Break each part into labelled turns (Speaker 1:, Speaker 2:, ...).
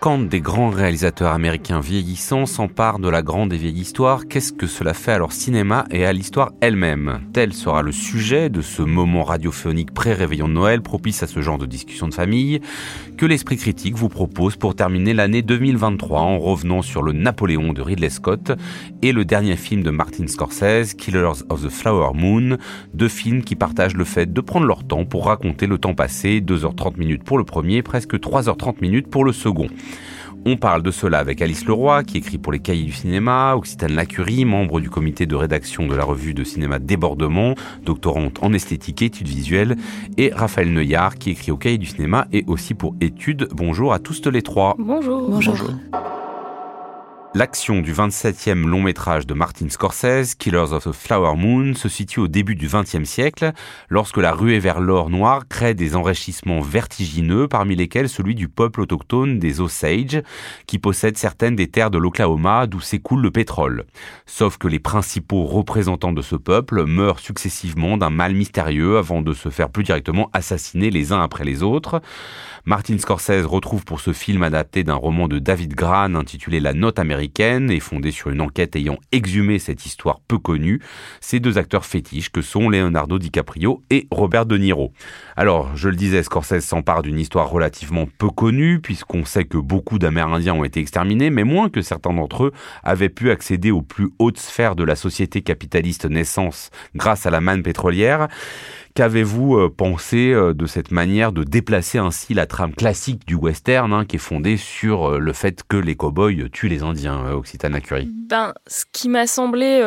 Speaker 1: Quand des grands réalisateurs américains vieillissants s'emparent de la grande et vieille histoire, qu'est-ce que cela fait à leur cinéma et à l'histoire elle-même? Tel sera le sujet de ce moment radiophonique pré-réveillon de Noël propice à ce genre de discussion de famille que l'Esprit Critique vous propose pour terminer l'année 2023 en revenant sur le Napoléon de Ridley Scott et le dernier film de Martin Scorsese, Killers of the Flower Moon, deux films qui partagent le fait de prendre leur temps pour raconter le temps passé, 2h30 minutes pour le premier, presque 3h30 minutes pour le second. On parle de cela avec Alice Leroy, qui écrit pour les Cahiers du cinéma, Occitane Lacurie, membre du comité de rédaction de la revue de cinéma Débordement, doctorante en esthétique et études visuelles, et Raphaël Neuillard, qui écrit au Cahiers du cinéma et aussi pour études. Bonjour à tous les trois.
Speaker 2: Bonjour. Bonjour.
Speaker 1: L'action du 27e long métrage de Martin Scorsese, Killers of the Flower Moon, se situe au début du XXe siècle, lorsque la ruée vers l'or noir crée des enrichissements vertigineux, parmi lesquels celui du peuple autochtone des Osage, qui possède certaines des terres de l'Oklahoma d'où s'écoule le pétrole. Sauf que les principaux représentants de ce peuple meurent successivement d'un mal mystérieux avant de se faire plus directement assassiner les uns après les autres. Martin Scorsese retrouve pour ce film adapté d'un roman de David Gran intitulé La Note américaine et fondé sur une enquête ayant exhumé cette histoire peu connue, ces deux acteurs fétiches que sont Leonardo DiCaprio et Robert De Niro. Alors, je le disais, Scorsese s'empare d'une histoire relativement peu connue puisqu'on sait que beaucoup d'Amérindiens ont été exterminés, mais moins que certains d'entre eux avaient pu accéder aux plus hautes sphères de la société capitaliste naissance grâce à la manne pétrolière. Qu'avez-vous euh, pensé euh, de cette manière de déplacer ainsi la trame classique du western, hein, qui est fondée sur euh, le fait que les cow-boys tuent les Indiens, Occitana Curie
Speaker 3: Ben, ce qui m'a semblé,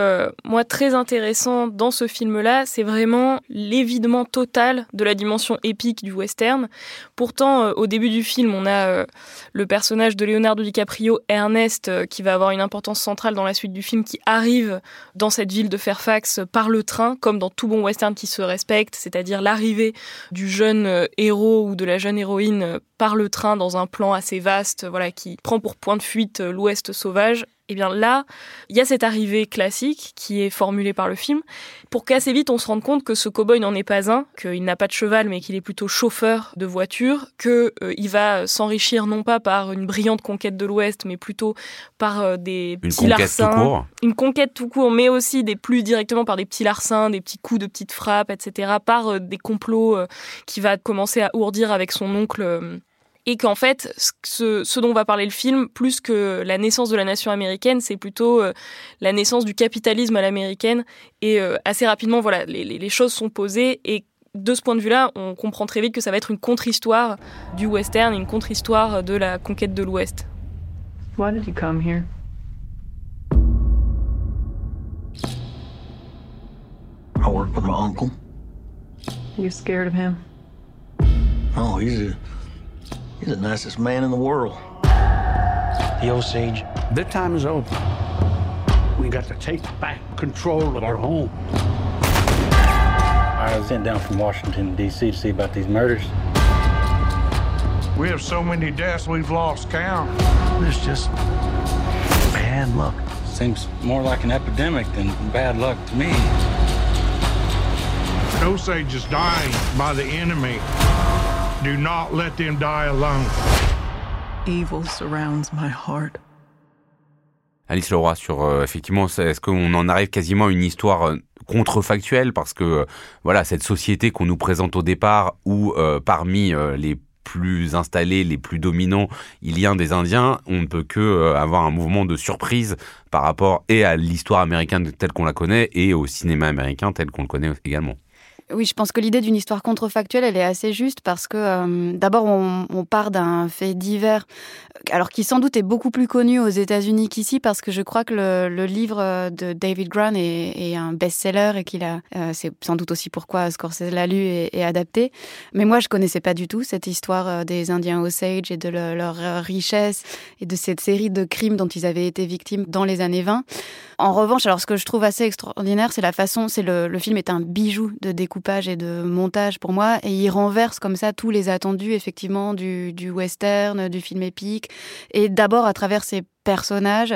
Speaker 3: moi, très intéressant dans ce film-là, c'est vraiment l'évidement total de la dimension épique du western. Pourtant, au début du film, on a le personnage de Leonardo DiCaprio, Ernest, qui va avoir une importance centrale dans la suite du film, qui arrive dans cette ville de Fairfax par le train, comme dans tout bon western qui se respecte c'est-à-dire l'arrivée du jeune euh, héros ou de la jeune héroïne euh, par le train dans un plan assez vaste, voilà, qui prend pour point de fuite euh, l'Ouest sauvage et eh bien là, il y a cette arrivée classique qui est formulée par le film, pour qu'assez vite on se rende compte que ce cow-boy n'en est pas un, qu'il n'a pas de cheval mais qu'il est plutôt chauffeur de voiture, qu'il euh, va s'enrichir non pas par une brillante conquête de l'Ouest, mais plutôt par euh, des
Speaker 1: une
Speaker 3: petits
Speaker 1: larcins,
Speaker 3: une conquête tout court, mais aussi des plus directement par des petits larcins, des petits coups de petites frappes, etc., par euh, des complots qui va commencer à ourdir avec son oncle et qu'en fait, ce, dont va parler le film, plus que la naissance de la nation américaine, c'est plutôt euh, la naissance du capitalisme à l'américaine. Et euh, assez rapidement, voilà, les, choses sont posées et de ce point de vue-là, on comprend très vite que ça va être une contre-histoire du western, une contre-histoire de la conquête de l'Ouest.
Speaker 4: Why did you come here?
Speaker 5: I work with my uncle.
Speaker 4: You scared of him?
Speaker 5: Oh, he's a He's the nicest man in the world. The Osage.
Speaker 6: Their time is over. We got to take back control of our home.
Speaker 7: I was sent down from Washington, D.C. to see about these murders.
Speaker 8: We have so many deaths we've lost count.
Speaker 5: It's just bad luck.
Speaker 7: Seems more like an epidemic than bad luck to me.
Speaker 8: Osage is dying by the enemy. Do not let them die alone.
Speaker 4: Evil surrounds my heart.
Speaker 1: Alice Leroy sur euh, effectivement est-ce qu'on en arrive quasiment à une histoire euh, contrefactuelle? Parce que euh, voilà cette société qu'on nous présente au départ où parmi les plus installés, les plus dominants, il y a des Indiens, on ne peut que avoir un mouvement de surprise par rapport et à l'histoire américaine telle qu'on la connaît et au cinéma américain tel qu'on le connaît également.
Speaker 9: Oui, je pense que l'idée d'une histoire contrefactuelle, elle est assez juste parce que euh, d'abord, on, part d'un fait divers, alors qui sans doute est beaucoup plus connu aux États-Unis qu'ici parce que je crois que le, livre de David Grant est, un best-seller et qu'il a, euh, c'est sans doute aussi pourquoi Scorsese l'a lu et, adapté. Mais moi, je connaissais pas du tout cette histoire euh, des Indiens Osage et de leur richesse et de cette série de crimes dont ils avaient été victimes dans les années 20. En revanche, alors ce que je trouve assez extraordinaire, c'est la façon, c'est le, film est un bijou de découpage et de montage pour moi, et il renverse comme ça tous les attendus effectivement du, du western, du film épique, et d'abord à travers ses personnage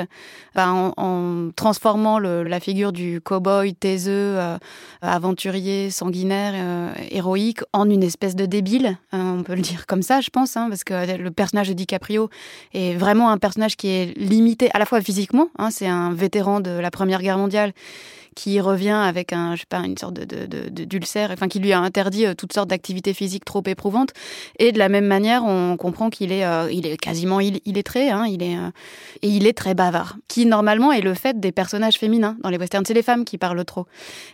Speaker 9: en, transformant la figure du cow-boy taiseux, euh, aventurier, sanguinaire, euh, héroïque en une espèce de débile, hein, on peut le dire comme ça, je pense, hein, parce que le personnage de DiCaprio est vraiment un personnage qui est limité à la fois physiquement, hein, c'est un vétéran de la Première Guerre mondiale qui revient avec un, je sais pas, une sorte de, d'ulcère, enfin qui lui a interdit euh, toutes sortes d'activités physiques trop éprouvantes. Et de la même manière, on comprend qu'il est, euh, il est quasiment illettré, hein, il est euh, et il est très bavard, qui normalement est le fait des personnages féminins dans les westerns. C'est les femmes qui parlent trop.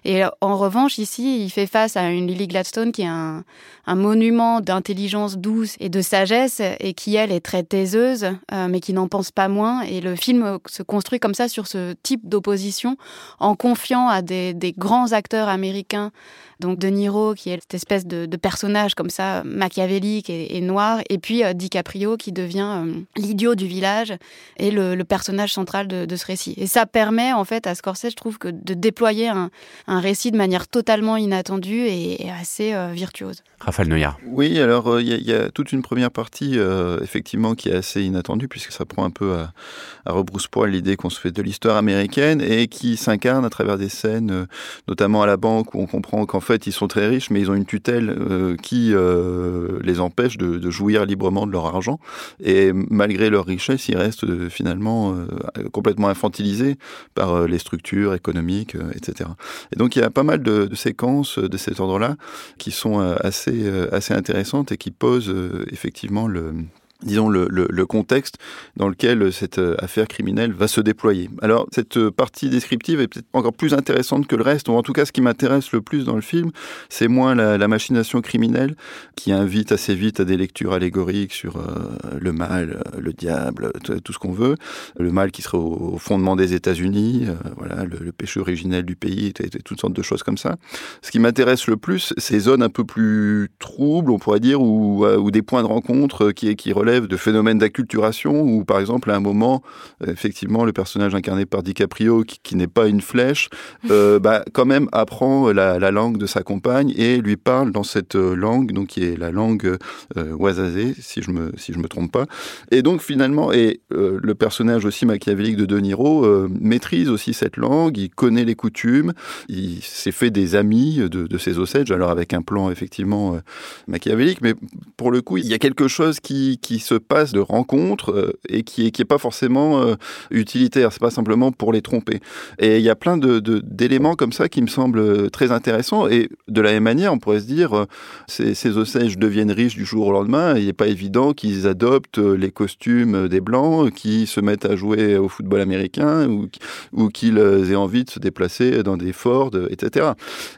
Speaker 9: Et en revanche, ici, il fait face à une Lily Gladstone qui est un, monument d'intelligence douce et de sagesse et qui elle est très taiseuse, mais qui n'en pense pas moins. Et le film se construit comme ça sur ce type d'opposition en confiant à des, grands acteurs américains, donc De Niro, qui est cette espèce de, personnage comme ça, machiavélique et, noir, et puis euh, DiCaprio, qui devient euh, l'idiot du village et le, personnage central de, ce récit. Et ça permet, en fait, à Scorsese, je trouve, que de déployer un, récit de manière totalement inattendue et, assez euh, virtuose.
Speaker 1: Raphaël Neuillard.
Speaker 10: Oui, alors il y, a toute une première partie, effectivement, qui est assez inattendue, puisque ça prend un peu à, à rebrousse-poil l'idée qu'on se fait de l'histoire américaine et qui s'incarne à travers des scènes, euh, notamment à la banque, où on comprend qu'en fait, ils sont très riches, mais ils ont une tutelle euh, qui euh, les empêche de, jouir librement de leur argent. Et malgré leur richesse, ils restent finalement complètement infantilisés par les structures économiques, etc. Et donc, il y a pas mal de, de séquences de cet ordre-là qui sont assez, assez intéressantes et qui posent effectivement le disons, le, le, contexte dans lequel cette euh, affaire criminelle va se déployer. Alors, cette euh, partie descriptive est peut-être encore plus intéressante que le reste, ou en tout cas, ce qui m'intéresse le plus dans le film, c'est moins la, machination criminelle qui invite assez vite à des lectures allégoriques sur euh, le mal, le diable, tout, ce qu'on veut, le mal qui serait au, fondement des États-Unis, voilà, le, péché originel du pays, toutes sortes de choses comme ça. Ce qui m'intéresse le plus, ces zones un peu plus troubles, on pourrait dire, ou, des points de rencontre qui relèvent de phénomènes d'acculturation où, par exemple, à un moment, effectivement, le personnage incarné par DiCaprio, qui, n'est pas une flèche, euh, bah, quand même apprend la, langue de sa compagne et lui parle dans cette euh, langue, donc qui est la langue euh, si je me si je me trompe pas. Et donc finalement, et euh, le personnage aussi machiavélique de De Niro maîtrise aussi cette langue, il connaît les coutumes, il s'est fait des amis de, de ses Osage, alors avec un plan effectivement machiavélique, mais pour le coup, il y a quelque chose qui, qui se passe de rencontres euh, et qui est, qui est pas forcément euh, utilitaire. C'est pas simplement pour les tromper. Et il y a plein d'éléments comme ça qui me semblent très intéressants. Et de la même manière, on pourrait se dire, euh, ces, ces Osages deviennent riches du jour au lendemain. Il n'est pas évident qu'ils adoptent les costumes des Blancs, qui se mettent à jouer au football américain ou, qu'ils aient envie de se déplacer dans des Ford, etc.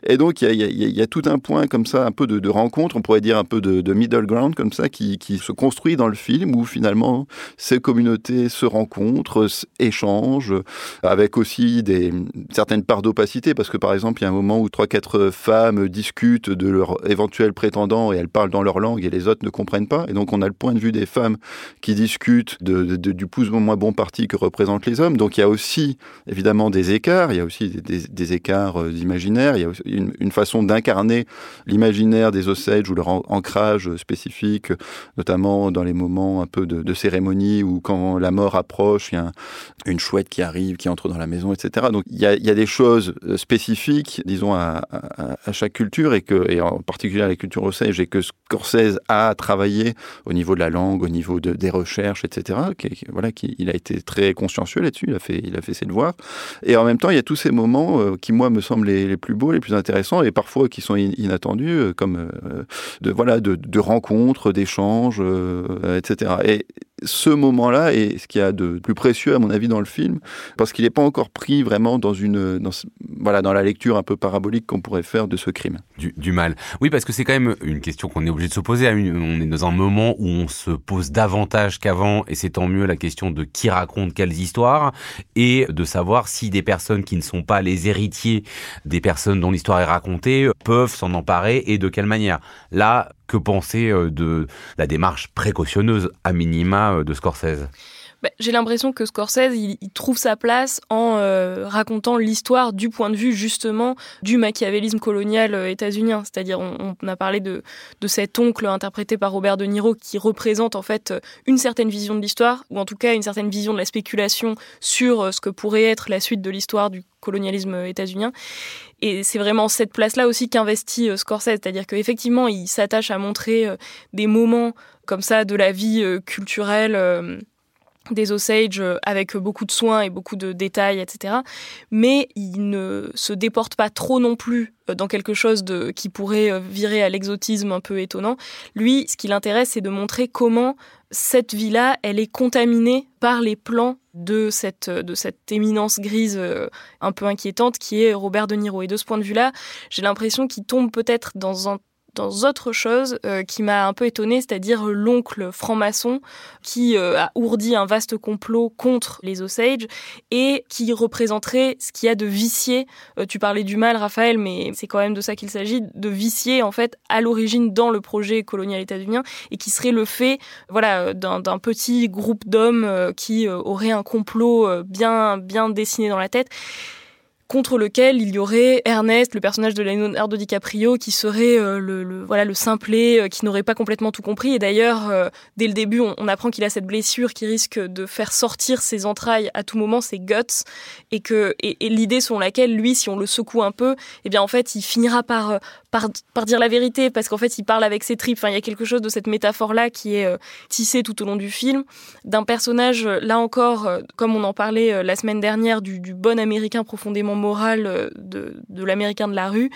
Speaker 10: Et donc, il y a, tout un point comme ça, un peu de, de rencontre, on pourrait dire un peu de, middle ground comme ça, qui se construit dans le film où finalement ces communautés se rencontrent, échangent, avec aussi des certaines parts d'opacité, parce que par exemple, il y a un moment où trois quatre femmes discutent de leur éventuel prétendant et elles parlent dans leur langue et les autres ne comprennent pas, et donc on a le point de vue des femmes qui discutent du plus ou moins bon parti que représentent les hommes. Donc il y a aussi évidemment des écarts, il y a aussi des, écarts euh, imaginaires, il y a une, une façon d'incarner l'imaginaire des Osage ou leur ancrage spécifique, notamment dans les moments un peu de, cérémonie ou quand la mort approche, il y a une chouette qui arrive, qui entre dans la maison, etc. Donc il y a, des choses euh, spécifiques, disons, à, chaque culture et, que, et en particulier à la culture osage et que Scorsese a travaillé au niveau de la langue, au niveau de, des recherches, etc. Voilà, qui, il a été très consciencieux là-dessus, il a, fait, il a fait ses devoirs. Et en même temps, il y a tous ces moments euh, qui, moi, me semblent les, plus beaux, les plus intéressants et parfois qui sont inattendus, euh, comme de, voilà, de rencontres, d'échanges, etc. Et ce moment-là est ce qu'il y a de plus précieux à mon avis dans le film parce qu'il n'est pas encore pris vraiment dans une voilà dans la lecture un peu parabolique qu'on pourrait faire de ce crime.
Speaker 1: Du, mal. Oui parce que c'est quand même une question qu'on est obligé de se poser on est dans un moment où on se pose davantage qu'avant et c'est tant mieux la question de qui raconte quelles histoires et de savoir si des personnes qui ne sont pas les héritiers des personnes dont l'histoire est racontée peuvent s'en emparer et de quelle manière. Là que penser euh, de la démarche précautionneuse à minima euh, de Scorsese
Speaker 3: bah, J'ai l'impression que Scorsese, il, trouve sa place en euh, racontant l'histoire du point de vue justement du machiavélisme colonial euh, états-unien. C'est-à-dire, on, a parlé de, cet oncle interprété par Robert De Niro qui représente en fait une certaine vision de l'histoire, ou en tout cas une certaine vision de la spéculation sur ce que pourrait être la suite de l'histoire du colonialisme états-unien. Et c'est vraiment cette place-là aussi qu'investit Scorsese, c'est-à-dire qu'effectivement, il s'attache à montrer des moments comme ça de la vie culturelle des Osage euh, avec beaucoup de soins et beaucoup de détails, etc. Mais il ne se déporte pas trop non plus euh, dans quelque chose de, qui pourrait euh, virer à l'exotisme un peu étonnant. Lui, ce qui l'intéresse, c'est de montrer comment cette vie-là, elle est contaminée par les plans de cette, de cette éminence grise un peu inquiétante qui est Robert De Niro. Et de ce point de vue-là, j'ai l'impression qu'il tombe peut-être dans un dans autre chose euh, qui m'a un peu étonnée, c'est-à-dire l'oncle franc-maçon qui euh, a ourdi un vaste complot contre les Osage et qui représenterait ce qu'il y a de vicié. Euh, tu parlais du mal, Raphaël, mais c'est quand même de ça qu'il s'agit, de vicier en fait à l'origine dans le projet colonial états-unien et qui serait le fait, voilà, d'un petit groupe d'hommes qui aurait un complot bien bien dessiné dans la tête contre lequel il y aurait Ernest, le personnage de Leonardo DiCaprio, qui serait euh, le, voilà le simplet, euh, qui n'aurait pas complètement tout compris. Et d'ailleurs, euh, dès le début, on, apprend qu'il a cette blessure qui risque de faire sortir ses entrailles à tout moment, ses guts, et que et, l'idée selon laquelle lui, si on le secoue un peu, eh bien en fait, il finira par par, dire la vérité, parce qu'en fait, il parle avec ses tripes. Enfin, il y a quelque chose de cette métaphore-là qui est tissée tout au long du film, d'un personnage, là encore, comme on en parlait la semaine dernière, du, bon américain profondément morale euh, de, de l'américain de la rue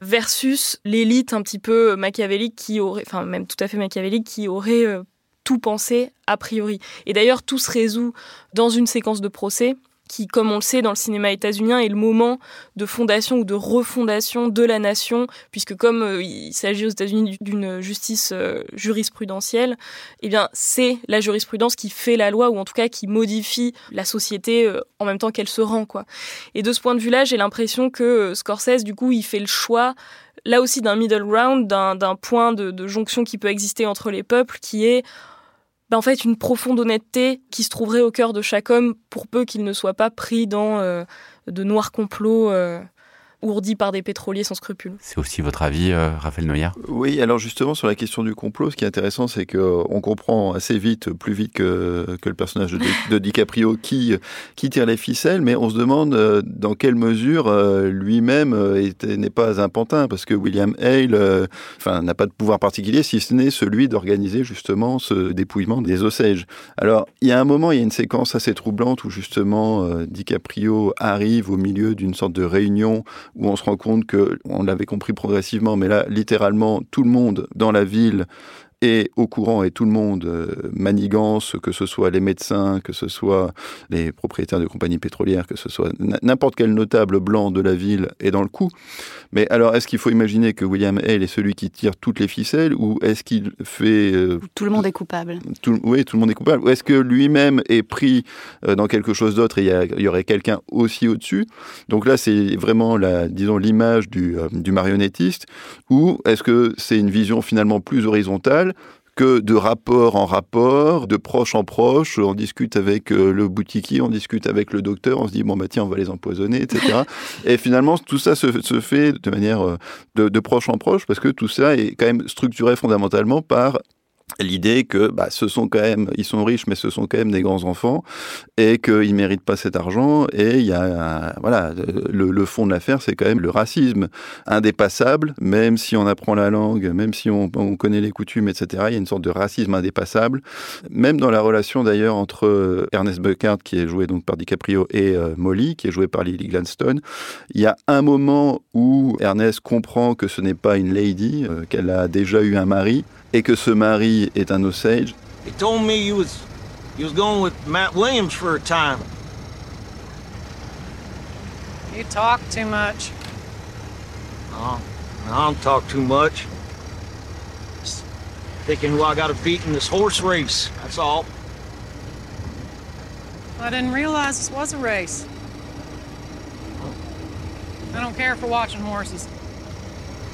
Speaker 3: versus l'élite un petit peu machiavélique qui aurait, enfin même tout à fait machiavélique, qui aurait euh, tout pensé a priori. Et d'ailleurs, tout se résout dans une séquence de procès qui, comme on le sait dans le cinéma états-unien, est le moment de fondation ou de refondation de la nation, puisque comme euh, il s'agit aux États-Unis d'une justice euh, jurisprudentielle, eh bien c'est la jurisprudence qui fait la loi ou en tout cas qui modifie la société euh, en même temps qu'elle se rend quoi. Et de ce point de vue-là, j'ai l'impression que Scorsese du coup il fait le choix là aussi d'un middle ground, d'un point de, de jonction qui peut exister entre les peuples, qui est bah, en fait une profonde honnêteté qui se trouverait au cœur de chaque homme pour peu qu'il ne soit pas pris dans euh, de noirs complots euh, ourdi par des pétroliers sans scrupules.
Speaker 1: C'est aussi votre avis, euh, Raphaël Noyer
Speaker 10: Oui, alors justement sur la question du complot, ce qui est intéressant, c'est qu'on comprend assez vite, plus vite que, que le personnage de, DiCaprio qui, qui tire les ficelles, mais on se demande euh, dans quelle mesure euh, lui-même n'est pas un pantin, parce que William Hale enfin, n'a pas de pouvoir particulier, si ce n'est celui d'organiser justement ce dépouillement des Osages. Alors, il y a un moment, il y a une séquence assez troublante où justement DiCaprio arrive au milieu d'une sorte de réunion où on se rend compte que, on l'avait compris progressivement, mais là, littéralement, tout le monde dans la ville et au courant et tout le monde euh, manigance, que ce soit les médecins, que ce soit les propriétaires de compagnies pétrolières, que ce soit n'importe quel notable blanc de la ville est dans le coup. Mais alors, est-ce qu'il faut imaginer que William Hale est celui qui tire toutes les ficelles ou est-ce qu'il fait...
Speaker 9: Euh, tout le monde est coupable.
Speaker 10: oui, tout le monde est coupable. Ou est-ce que lui-même est pris euh, dans quelque chose d'autre et il y, aurait quelqu'un aussi au-dessus? Donc là, c'est vraiment, la, disons, l'image du, du marionnettiste. Ou est-ce que c'est une vision finalement plus horizontale que de rapport en rapport, de proche en proche. On discute avec euh, le boutiquier, on discute avec le docteur, on se dit bon bah tiens on va les empoisonner, etc. et finalement tout ça se, fait de manière euh, de, de proche en proche parce que tout ça est quand même structuré fondamentalement par l'idée que bah, ce sont quand même, ils sont riches, mais ce sont quand même des grands enfants et qu'ils méritent pas cet argent. Et il y a, voilà, le, fond de l'affaire, c'est quand même le racisme indépassable, même si on apprend la langue, même si on, connaît les coutumes, etc. Il y a une sorte de racisme indépassable, même dans la relation d'ailleurs entre Ernest Buckard, qui est joué donc par DiCaprio, et euh, Molly, qui est joué par Lily Gladstone. Il y a un moment où Ernest comprend que ce n'est pas une lady, euh, qu'elle a déjà eu un mari et que ce mari est un Osage.
Speaker 5: He told me you was you was going with Matt Williams for a time.
Speaker 11: You talk too much.
Speaker 5: No, I don't talk too much. Just thinking who I got to beat in this horse race. That's all.
Speaker 11: I didn't realize this was a race. I don't care for watching horses.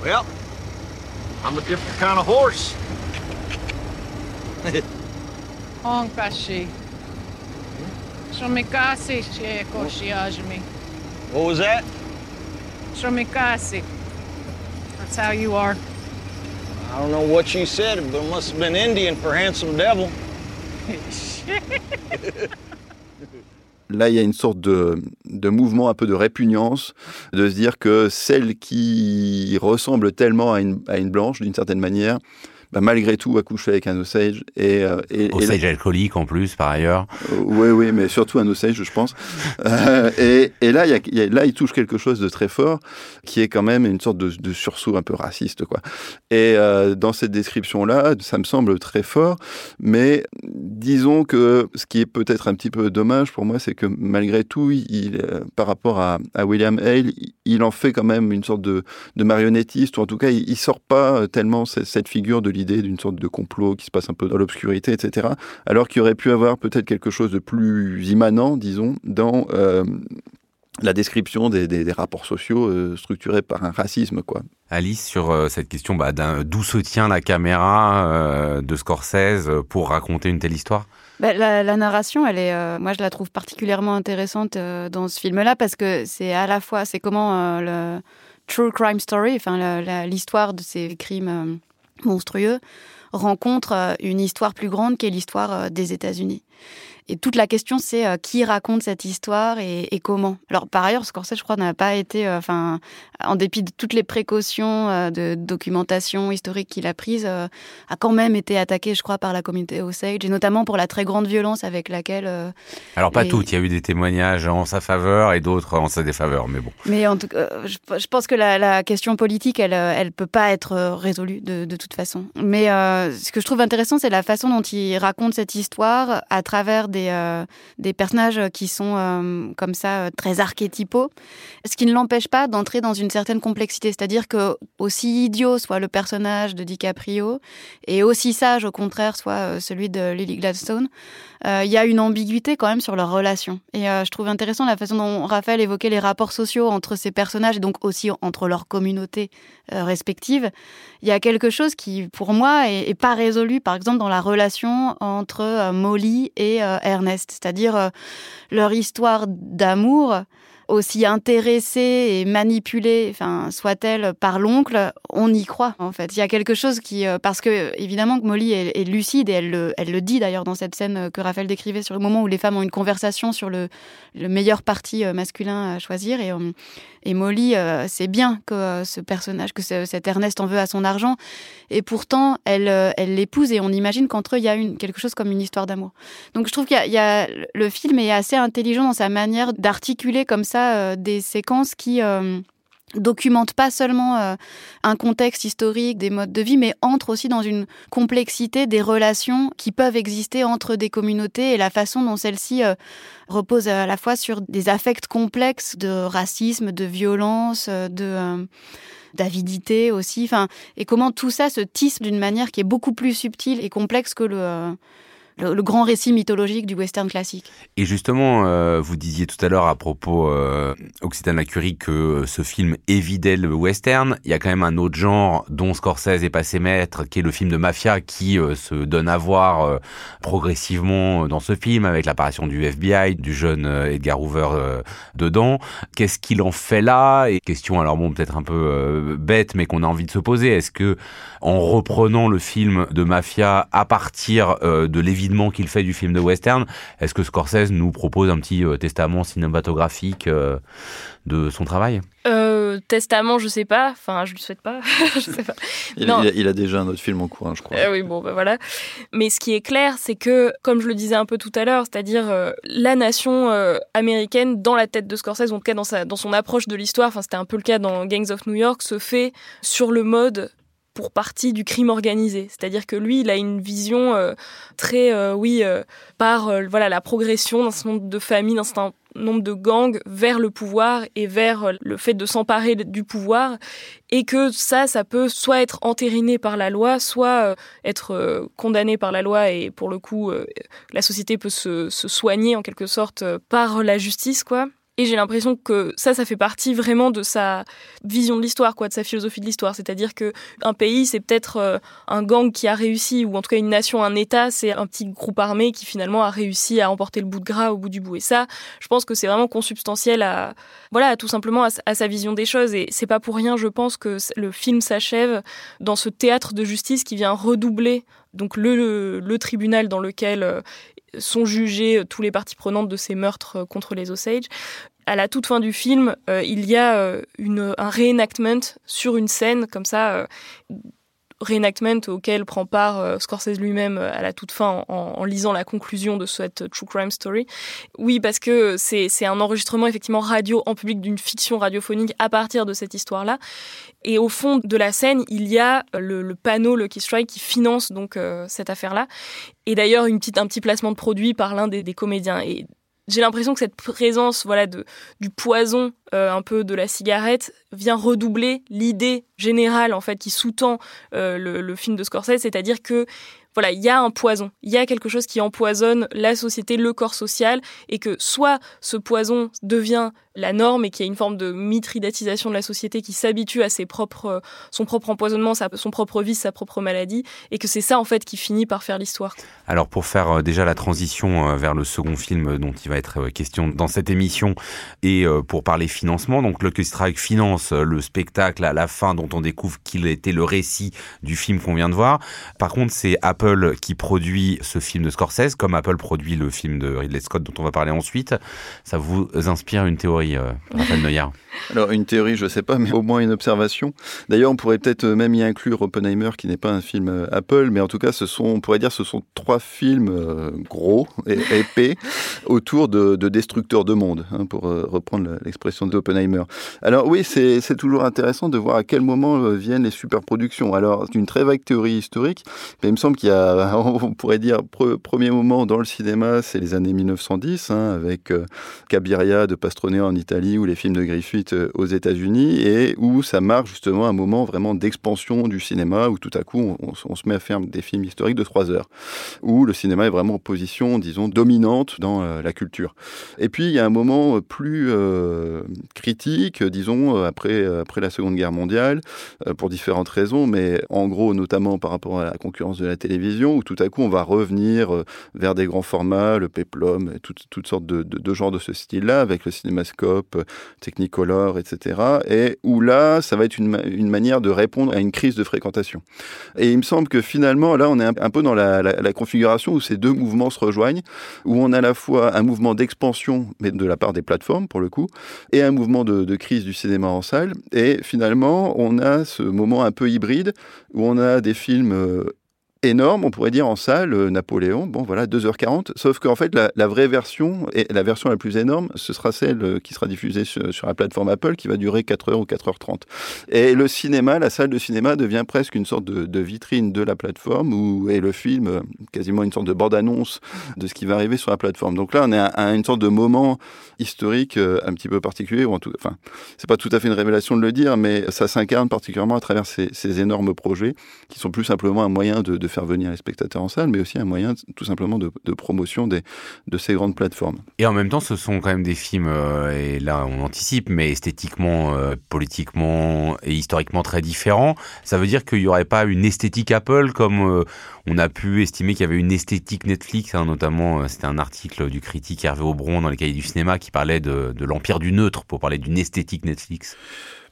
Speaker 5: Well, I'm a different kind of horse.
Speaker 11: Honk, Bashi. Shomikasi Shieko Shiajimi.
Speaker 5: What was that?
Speaker 11: Shomikasi. That's how you are.
Speaker 5: I don't know what you said, but it must have been Indian for handsome devil.
Speaker 10: Là, il y a une sorte de, mouvement, un peu de répugnance, de se dire que celle qui ressemble tellement à une blanche, d'une certaine manière, bah, malgré tout, a couché avec un Osage. Et, euh, et,
Speaker 1: Osage et alcoolique en plus, par ailleurs.
Speaker 10: Euh, oui, oui, mais surtout un Osage, je pense. euh, et, et, là, y a, y a, là, il touche quelque chose de très fort, qui est quand même une sorte de, de sursaut un peu raciste. Quoi. Et euh, dans cette description-là, ça me semble très fort, mais disons que ce qui est peut-être un petit peu dommage pour moi, c'est que malgré tout, il, par rapport à, à, William Hale, il en fait quand même une sorte de, de marionnettiste, ou en tout cas, il, il sort pas tellement cette, cette figure de l'idée d'une sorte de complot qui se passe un peu dans l'obscurité, etc. Alors qu'il aurait pu avoir peut-être quelque chose de plus immanent, disons, dans euh, la description des, des, des rapports sociaux euh, structurés par un racisme, quoi.
Speaker 1: Alice, sur euh, cette question bah, d'où se tient la caméra euh, de Scorsese pour raconter une telle histoire?
Speaker 9: Bah, la, la, narration, elle est, euh, moi, je la trouve particulièrement intéressante euh, dans ce film-là parce que c'est à la fois, c'est comment le true crime story, enfin l'histoire de ces crimes monstrueux, rencontre une histoire plus grande qui est l'histoire des États-Unis. Et toute la question, c'est euh, qui raconte cette histoire et, et, comment. Alors, par ailleurs, Scorsese, je crois, n'a pas été, euh, enfin, en dépit de toutes les précautions euh, de documentation historique qu'il a prises, euh, a quand même été attaqué, je crois, par la communauté Osage, et notamment pour la très grande violence avec laquelle.
Speaker 1: Alors, pas
Speaker 9: les...
Speaker 1: toutes. Il y a eu des témoignages en sa faveur et d'autres en sa défaveur, mais bon.
Speaker 9: Mais en tout cas, je, je pense que la, la, question politique, elle, elle peut pas être résolue de, de toute façon. Mais ce que je trouve intéressant, c'est la façon dont il raconte cette histoire à travers des, euh, des personnages qui sont euh, comme ça très archétypaux, ce qui ne l'empêche pas d'entrer dans une certaine complexité. C'est-à-dire que aussi idiot soit le personnage de DiCaprio et aussi sage au contraire soit euh, celui de Lily Gladstone, il euh, y a une ambiguïté quand même sur leur relation. Et euh, je trouve intéressant la façon dont Raphaël évoquait les rapports sociaux entre ces personnages et donc aussi entre leurs communautés euh, respectives. Il y a quelque chose qui, pour moi, est, est, pas résolu, par exemple, dans la relation entre Molly et Ernest, c'est-à-dire leur histoire d'amour aussi intéressée et manipulée, enfin, soit-elle par l'oncle, on y croit en fait. Il y a quelque chose qui, euh, parce que évidemment que Molly est, lucide et elle le, elle le dit d'ailleurs dans cette scène que Raphaël décrivait sur le moment où les femmes ont une conversation sur le, le meilleur parti euh, masculin à choisir et, euh, et Molly euh, sait bien que euh, ce personnage, que ce, cet Ernest en veut à son argent et pourtant elle, euh, elle l'épouse et on imagine qu'entre eux il y a quelque chose comme une histoire d'amour. Donc je trouve qu'il le film est assez intelligent dans sa manière d'articuler comme ça euh, des séquences qui euh, documente pas seulement euh, un contexte historique des modes de vie, mais entre aussi dans une complexité des relations qui peuvent exister entre des communautés et la façon dont celles-ci euh, reposent à la fois sur des affects complexes de racisme, de violence, de d'avidité aussi, enfin, et comment tout ça se tisse d'une manière qui est beaucoup plus subtile et complexe que le le, grand récit mythologique du western classique.
Speaker 1: Et justement, euh, vous disiez tout à l'heure à propos euh, la Curie que ce film évidait le western. Il y a quand même un autre genre dont Scorsese est passé maître, qui est le film de mafia, qui euh, se donne à voir euh, progressivement dans ce film, avec l'apparition du FBI, du jeune euh, Edgar Hoover dedans. Qu'est-ce qu'il en fait là? Et question, alors bon, peut-être un peu euh, bête, mais qu'on a envie de se poser. Est-ce que, en reprenant le film de mafia à partir euh, de l'évidence qu'il fait du film de western. Est-ce que Scorsese nous propose un petit euh, testament cinématographique euh, de son travail?
Speaker 3: Euh, Testament, je sais pas. Enfin, je le souhaite pas. je sais pas.
Speaker 10: Il, non. Il, a, il, a, déjà un autre film en cours, hein, je crois.
Speaker 3: Euh, oui, bon, ben bah, voilà. Mais ce qui est clair, c'est que, comme je le disais un peu tout à l'heure, c'est-à-dire euh, la nation euh, américaine dans la tête de Scorsese, en tout cas dans, sa, dans son approche de l'histoire, enfin c'était un peu le cas dans Gangs of New York, se fait sur le mode pour partie du crime organisé. C'est-à-dire que lui, il a une vision euh, très, euh, oui, euh, par voilà la progression d'un certain nombre de familles, d'un certain nombre de gangs vers le pouvoir et vers le fait de s'emparer du pouvoir, et que ça, ça peut soit être entériné par la loi, soit être condamné par la loi, et pour le coup, la société peut se, se soigner en quelque sorte par la justice, quoi. Et j'ai l'impression que ça, ça fait partie vraiment de sa vision de l'histoire, quoi, de sa philosophie de l'histoire. C'est-à-dire que un pays, c'est peut-être euh, un gang qui a réussi, ou en tout cas une nation, un État, c'est un petit groupe armé qui finalement a réussi à emporter le bout de gras au bout du bout. Et ça, je pense que c'est vraiment consubstantiel à, voilà, tout simplement à, sa vision des choses. Et c'est pas pour rien, je pense, que le film s'achève dans ce théâtre de justice qui vient redoubler donc le, le, tribunal dans lequel euh, sont jugées tous les parties prenantes de ces meurtres euh, contre les Osage. À la toute fin du film, euh, il y a euh, un reenactment sur une scène comme ça reenactment auquel prend part Scorsese lui-même à la toute fin en, lisant la conclusion de cette true crime story. Oui, parce que c'est un enregistrement effectivement radio en public d'une fiction radiophonique à partir de cette histoire-là. Et au fond de la scène, il y a le, panneau Lucky Strike qui finance donc cette affaire-là. Et d'ailleurs, une petite, un petit placement de produit par l'un des, des comédiens. Et j'ai l'impression que cette présence voilà du poison euh, un peu de la cigarette vient redoubler l'idée générale en fait qui sous-tend euh, le, le, film de Scorsese c'est-à-dire que voilà, il y a un poison, il y a quelque chose qui empoisonne la société, le corps social, et que soit ce poison devient la norme et qu'il y a une forme de mitridatisation de la société qui s'habitue à ses propres, son propre empoisonnement, son propre vie, sa propre maladie, et que c'est ça en fait qui finit par faire l'histoire.
Speaker 1: Alors pour faire euh, déjà la transition euh, vers le second film dont il va être euh, question dans cette émission, et pour parler financement, donc Lucky Strike finance le spectacle à la fin dont on découvre qu'il était le récit du film qu'on vient de voir. Par contre, c'est Apple qui produit ce film de Scorsese, comme Apple produit le film de Ridley Scott dont on va parler ensuite. Ça vous inspire une théorie? Euh,
Speaker 10: Alors, une théorie, je ne sais pas, mais au moins une observation. D'ailleurs, on pourrait peut-être même y inclure Oppenheimer, qui n'est pas un film euh, Apple, mais en tout cas, on pourrait dire, ce sont trois films euh, gros et épais autour de, destructeurs de monde, hein, pour reprendre l'expression d'Oppenheimer. Alors oui, c'est toujours intéressant de voir à quel moment viennent les superproductions. Alors, c'est une très vague théorie historique, mais il me semble qu'il y a, on pourrait dire, premier moment dans le cinéma, c'est les années 1910, hein, avec Cabiria de Pastroneo en Italie ou les films de Griffith euh, aux États-Unis et où ça marque justement un moment vraiment d'expansion du cinéma où tout à coup on, se met à faire des films historiques de trois heures où le cinéma est vraiment en position, disons, dominante dans euh, la culture. Et puis il y a un moment plus euh, critique, disons, après, après la Seconde Guerre mondiale, pour différentes raisons, mais en gros notamment par rapport à la concurrence de la télévision où tout à coup on va revenir vers des grands formats, le peplum, toutes sortes de, de, de genres de ce style-là, avec le cinémascope, Technicolor, etc. Et où là, ça va être une, manière de répondre à une crise de fréquentation. Et il me semble que finalement, là, on est un, peu dans la, configuration où ces deux mouvements se rejoignent, où on a à la fois un mouvement d'expansion, mais de la part des plateformes, pour le coup, et un mouvement de, de crise du cinéma en salle. Et finalement, on a ce moment un peu hybride, où on a des films euh, énorme, on pourrait dire en salle, euh, Napoléon, bon voilà, 2h40, sauf qu'en fait la, vraie version, et la version la plus énorme, ce sera celle euh, qui sera diffusée sur, la plateforme Apple, qui va durer 4h ou 4h30. Et le cinéma, la salle de cinéma devient presque une sorte de, vitrine de la plateforme, où est le film, euh, quasiment une sorte de bande-annonce de ce qui va arriver sur la plateforme. Donc là, on est à, une sorte de moment historique un petit peu particulier, ou en tout enfin, c'est pas tout à fait une révélation de le dire, mais ça s'incarne particulièrement à travers ces, énormes projets, qui sont plus simplement un moyen de, de faire venir les spectateurs en salle, mais aussi un moyen tout simplement de, promotion des, de ces grandes plateformes.
Speaker 1: Et en même temps, ce sont quand même des films, euh, et là on anticipe, mais esthétiquement, euh, politiquement et historiquement très différents. Ça veut dire qu'il n'y aurait pas une esthétique Apple comme euh, on a pu estimer qu'il y avait une esthétique Netflix, hein, notamment c'était un article du critique Hervé Aubron dans les cahiers du cinéma qui parlait de, de l'empire du neutre pour parler d'une esthétique Netflix.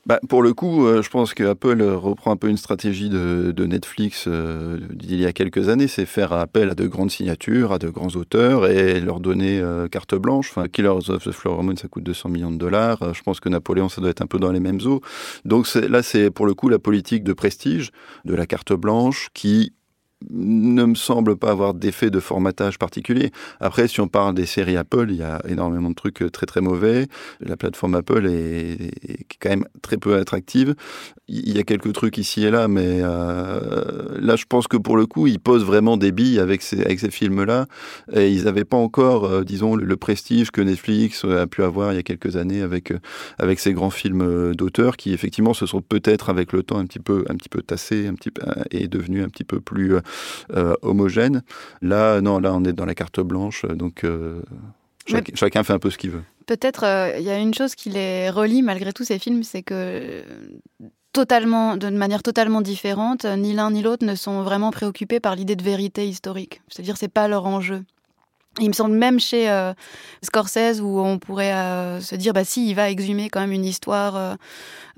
Speaker 10: Bah, pour le coup, euh, je pense que Apple reprend un peu une stratégie de, Netflix euh, d'il y a quelques années, c'est faire appel à de grandes signatures, à de grands auteurs et leur donner euh, carte blanche. Enfin, Killers of the Flower Moon, ça coûte 200 millions de dollars. Je pense que Napoléon, ça doit être un peu dans les mêmes eaux. Donc là, c'est pour le coup la politique de prestige de la carte blanche qui ne me semble pas avoir d'effet de formatage particulier. Après, si on parle des séries Apple, il y a énormément de trucs très très mauvais. La plateforme Apple est, quand même très peu attractive. Il y a quelques trucs ici et là, mais euh, là, je pense que pour le coup, ils posent vraiment des billes avec ces, films-là. Et ils n'avaient pas encore, euh, disons, le, prestige que Netflix a pu avoir il y a quelques années avec, euh, avec ces grands films d'auteurs qui, effectivement, se sont peut-être avec le temps un petit peu, un petit peu tassés un petit et devenus un petit peu plus euh, homogène. Là, non, là, on est dans la carte blanche, donc euh, chacun fait un peu ce qu'il veut.
Speaker 9: Peut-être euh, il y a une chose qui les relie malgré tous ces films, c'est que totalement, de manière totalement différente, ni l'un ni l'autre ne sont vraiment préoccupés par l'idée de vérité historique. C'est-à-dire c'est pas leur enjeu. Il me semble même chez euh, Scorsese où on pourrait euh, se dire bah si il va exhumer quand même une histoire euh,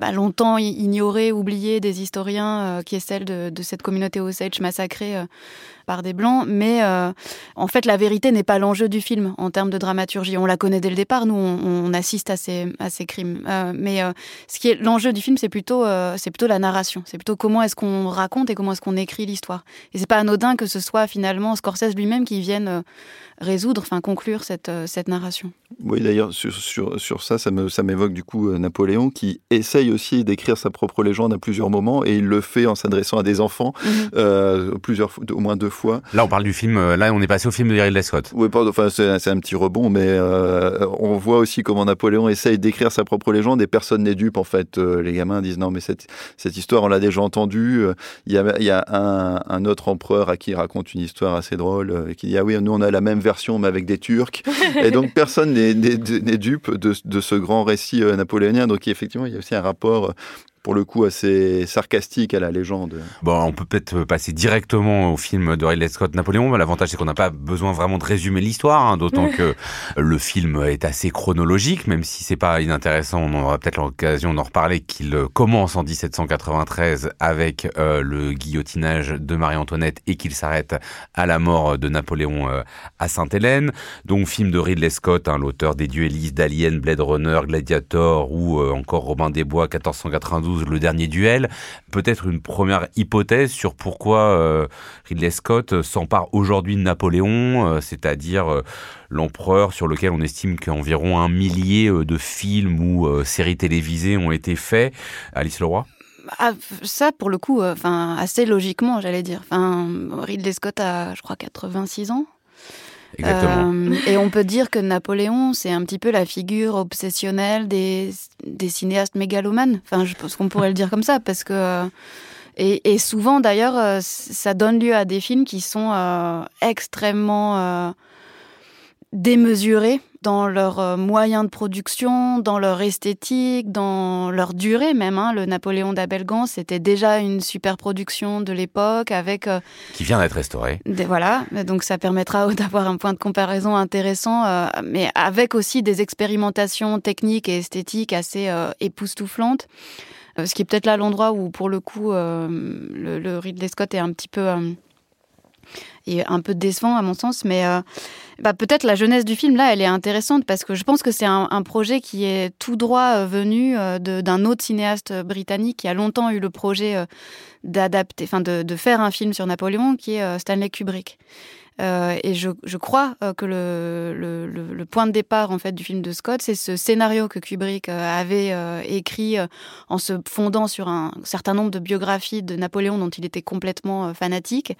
Speaker 9: bah, longtemps ignorée, oubliée des historiens, qui est celle de, de cette communauté Osage massacrée par des blancs, mais euh, en fait la vérité n'est pas l'enjeu du film en termes de dramaturgie. On la connaît dès le départ, nous on, on assiste à ces, à ces crimes, euh, mais euh, ce qui est l'enjeu du film, c'est plutôt c'est plutôt la narration, c'est plutôt comment est-ce qu'on raconte et comment est-ce qu'on écrit l'histoire. Et c'est pas anodin que ce soit finalement Scorsese lui-même qui vienne résoudre, enfin conclure cette, cette narration.
Speaker 10: Oui, d'ailleurs, sur, sur, sur, ça, ça m'évoque ça du coup Napoléon qui essaye aussi d'écrire sa propre légende à plusieurs moments et il le fait en s'adressant à des enfants, euh, plusieurs, au moins deux fois.
Speaker 1: Là, on parle du film. Là, on est passé au film de Ridley Scott.
Speaker 10: Oui, pardon, enfin, c'est un petit rebond, mais euh, on voit aussi comment Napoléon essaye d'écrire sa propre légende et personne n'est dupe. En fait, euh, les gamins disent non, mais cette, cette histoire, on l'a déjà entendue. Il y a, il y a un, un, autre empereur à qui il raconte une histoire assez drôle euh, qui dit ah oui, nous on a la même version mais avec des Turcs. et donc personne n'est dupe de, de, ce grand récit napoléonien. Donc effectivement, il y a aussi un rapport pour le coup assez sarcastique à la légende.
Speaker 1: Bon, on peut peut-être passer directement au film de Ridley Scott Napoléon. L'avantage c'est qu'on n'a pas besoin vraiment de résumer l'histoire, hein, d'autant que le film est assez chronologique, même si c'est pas inintéressant. On aura peut-être l'occasion d'en reparler. Qu'il commence en 1793 avec euh, le guillotinage de Marie-Antoinette et qu'il s'arrête à la mort de Napoléon euh, à Sainte-Hélène. Donc film de Ridley Scott, hein, l'auteur des duellistes d'Alien, Blade Runner, Gladiator ou euh, encore Robin des Bois 1492 le dernier duel. Peut-être une première hypothèse sur pourquoi euh, Ridley Scott s'empare aujourd'hui de Napoléon, euh, c'est-à-dire euh, l'empereur sur lequel on estime qu'environ un millier de films ou séries télévisées ont été faits. Alice Leroy?
Speaker 9: Ah, ça, pour le coup, assez logiquement, j'allais dire. Enfin, Ridley Scott a, je crois, 86 ans.
Speaker 1: Euh,
Speaker 9: et on peut dire que Napoléon, c'est un petit peu la figure obsessionnelle des, des cinéastes mégalomanes. Enfin, je pense qu'on pourrait le dire comme ça, parce que. Et, et souvent, d'ailleurs, euh, ça donne lieu à des films qui sont euh, extrêmement euh, démesurés dans leurs euh, moyens de production, dans leur esthétique, dans leur durée même. Hein. Le Napoléon d'Abelgan, c'était déjà une super production de l'époque avec... Euh,
Speaker 1: Qui vient d'être restaurée.
Speaker 9: Des, voilà, donc ça permettra d'avoir un point de comparaison intéressant, euh, mais avec aussi des expérimentations techniques et esthétiques assez euh, époustouflantes. Ce qui est peut-être là l'endroit où, pour le coup, le, le Ridley Scott est un petit peu... Et un peu décevant à mon sens, mais euh, bah, peut-être la jeunesse du film là, elle est intéressante parce que je pense que c'est un, projet qui est tout droit euh, venu euh, d'un autre cinéaste britannique qui a longtemps eu le projet d'adapter, enfin de, de faire un film sur Napoléon, qui est Stanley Kubrick. Euh, et je, je crois euh, que le, le, le, point de départ en fait du film de Scott, c'est ce scénario que Kubrick euh, avait euh, écrit euh, en se fondant sur un certain nombre de biographies de Napoléon dont il était complètement fanatique.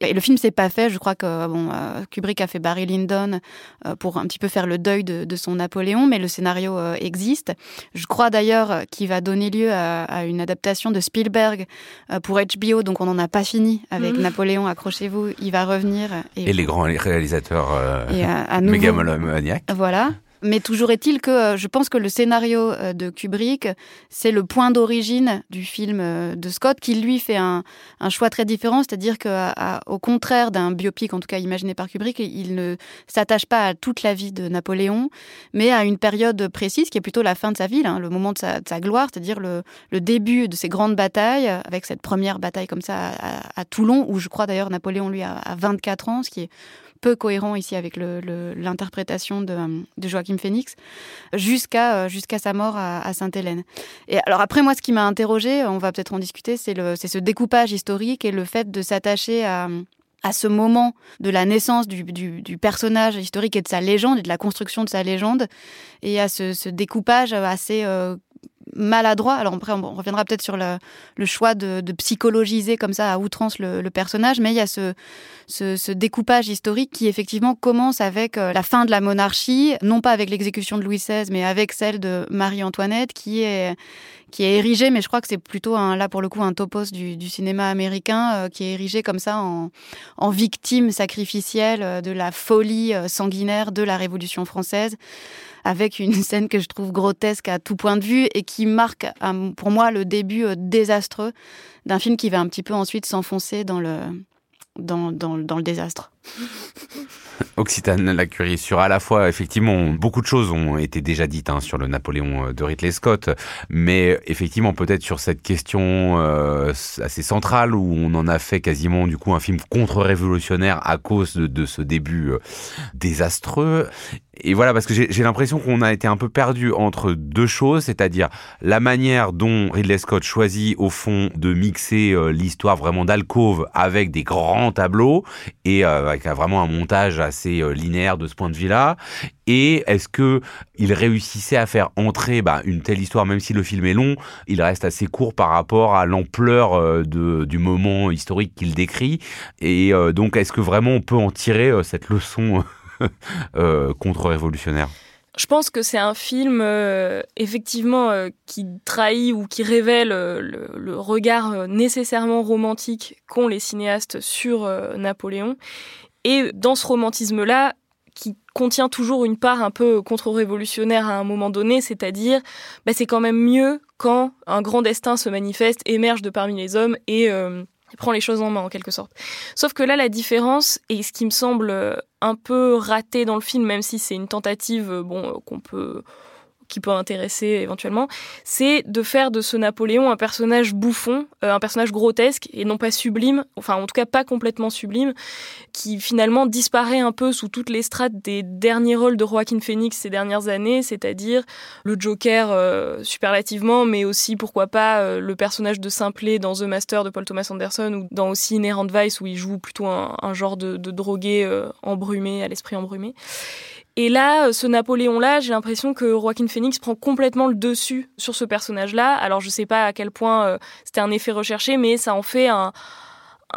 Speaker 9: Et le film s'est pas fait. Je crois que bon, euh, Kubrick a fait Barry Lyndon euh, pour un petit peu faire le deuil de, de son Napoléon, mais le scénario euh, existe. Je crois d'ailleurs qu'il va donner lieu à, à une adaptation de Spielberg euh, pour HBO, donc on n'en a pas fini avec mmh. Napoléon. Accrochez-vous, il va revenir
Speaker 1: et, et les grands réalisateurs euh,
Speaker 9: et à, à nouveau,
Speaker 1: mégalomaniaques.
Speaker 9: Voilà. Mais toujours est-il que euh, je pense que le scénario euh, de Kubrick, c'est le point d'origine du film euh, de Scott, qui lui fait un, un choix très différent, c'est-à-dire qu'au contraire d'un biopic, en tout cas imaginé par Kubrick, il ne s'attache pas à toute la vie de Napoléon, mais à une période précise qui est plutôt la fin de sa vie, hein, le moment de sa, gloire, c'est-à-dire le, le début de ses grandes batailles, avec cette première bataille comme ça à, à Toulon, où je crois d'ailleurs Napoléon lui a, a 24 ans, ce qui est peu cohérent ici avec l'interprétation de, de Joachim Phoenix, jusqu'à jusqu'à sa mort à, Sainte-Hélène. Et alors après, moi, ce qui m'a interrogé, on va peut-être en discuter, c'est ce découpage historique et le fait de s'attacher à à ce moment de la naissance du, du, personnage historique et de sa légende et de la construction de sa légende et à ce, ce découpage assez euh, maladroit. Alors après, on reviendra peut-être sur le, choix de, psychologiser comme ça à outrance le, personnage, mais il y a ce découpage historique qui effectivement commence avec euh, la fin de la monarchie, non pas avec l'exécution de Louis XVI, mais avec celle de Marie-Antoinette, qui est qui est érigé, mais je crois que c'est plutôt là pour le coup un topos du, cinéma américain euh, qui est érigé comme ça en, victime sacrificielle euh, de la folie euh, sanguinaire de la Révolution française, avec une scène que je trouve grotesque à tout point de vue et qui marque pour moi le début désastreux d'un film qui va un petit peu ensuite s'enfoncer dans le, dans, dans le désastre.
Speaker 1: Occitane Lacurie sur à la fois effectivement beaucoup de choses ont été déjà dites hein, sur le Napoléon euh, de Ridley Scott, mais effectivement peut-être sur cette question euh, assez centrale où on en a fait quasiment du coup un film contre-révolutionnaire à cause de, de ce début euh, désastreux. Et voilà, parce que j'ai l'impression qu'on a été un peu perdu entre deux choses, c'est-à-dire la manière dont Ridley Scott choisit au fond de mixer l'histoire vraiment d'alcôve avec des grands tableaux et avec vraiment un montage assez euh, linéaire de ce point de vue-là. Et est-ce que il réussissait à faire entrer bah, une telle histoire, même si le film est long, il reste assez court par rapport à l'ampleur euh, du moment historique qu'il décrit. Et euh, donc, est-ce que vraiment on peut en tirer cette leçon contre-révolutionnaire?
Speaker 3: Je pense que c'est un film effectivement qui trahit ou qui révèle le, regard nécessairement romantique qu'ont les cinéastes sur Napoléon et dans ce romantisme-là, qui contient toujours une part un peu contre-révolutionnaire à un moment donné, c'est-à-dire bah, c'est quand même mieux quand un grand destin se manifeste, émerge de parmi les hommes et euh, prend les choses en main en quelque sorte. Sauf que là, la différence, et ce qui me semble un peu raté dans le film, même si c'est une tentative euh, bon, qu'on peut qui peut intéresser éventuellement, c'est de faire de ce Napoléon un personnage bouffon, euh, un personnage grotesque et non pas sublime, enfin en tout cas pas complètement sublime, qui finalement disparaît un peu sous toutes les strates des derniers rôles de Joaquin Phoenix ces dernières années, c'est-à-dire le Joker euh, superlativement, mais aussi pourquoi pas euh, le personnage de Simplet dans The Master de Paul Thomas Anderson ou dans aussi Inherent Vice où il joue plutôt un, genre de, de drogué embrumé, à l'esprit embrumé. Et là, euh, ce Napoléon-là, j'ai l'impression que Joaquin Phoenix prend complètement le dessus sur ce personnage-là. Alors, je sais pas à quel point euh, c'était un effet recherché, mais ça en fait un,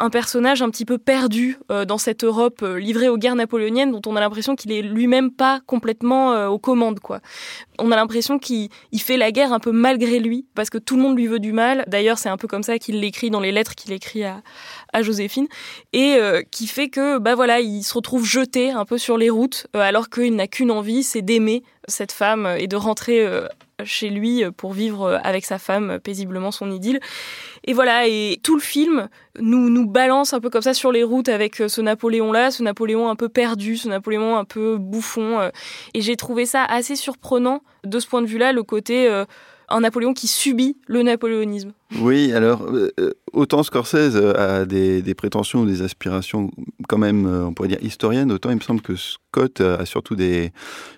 Speaker 3: un personnage un petit peu perdu euh, dans cette Europe euh, livrée aux guerres napoléoniennes dont on a l'impression qu'il est lui-même pas complètement euh, aux commandes quoi. On a l'impression qu'il fait la guerre un peu malgré lui parce que tout le monde lui veut du mal. D'ailleurs, c'est un peu comme ça qu'il l'écrit dans les lettres qu'il écrit à, à Joséphine et qui fait que bah voilà, il se retrouve jeté un peu sur les routes alors qu'il n'a qu'une envie, c'est d'aimer cette femme et de rentrer chez lui pour vivre avec sa femme paisiblement son idylle. Et voilà, et tout le film nous, nous balance un peu comme ça sur les routes avec euh, ce Napoléon-là, ce Napoléon un peu perdu, ce Napoléon un peu bouffon. Euh. Et j'ai trouvé ça assez surprenant de ce point de vue-là, le côté euh, un Napoléon qui subit le napoléonisme.
Speaker 10: Oui, alors autant Scorsese a des, des, prétentions ou des aspirations quand même, on pourrait dire historiennes, autant il me semble que Scott a surtout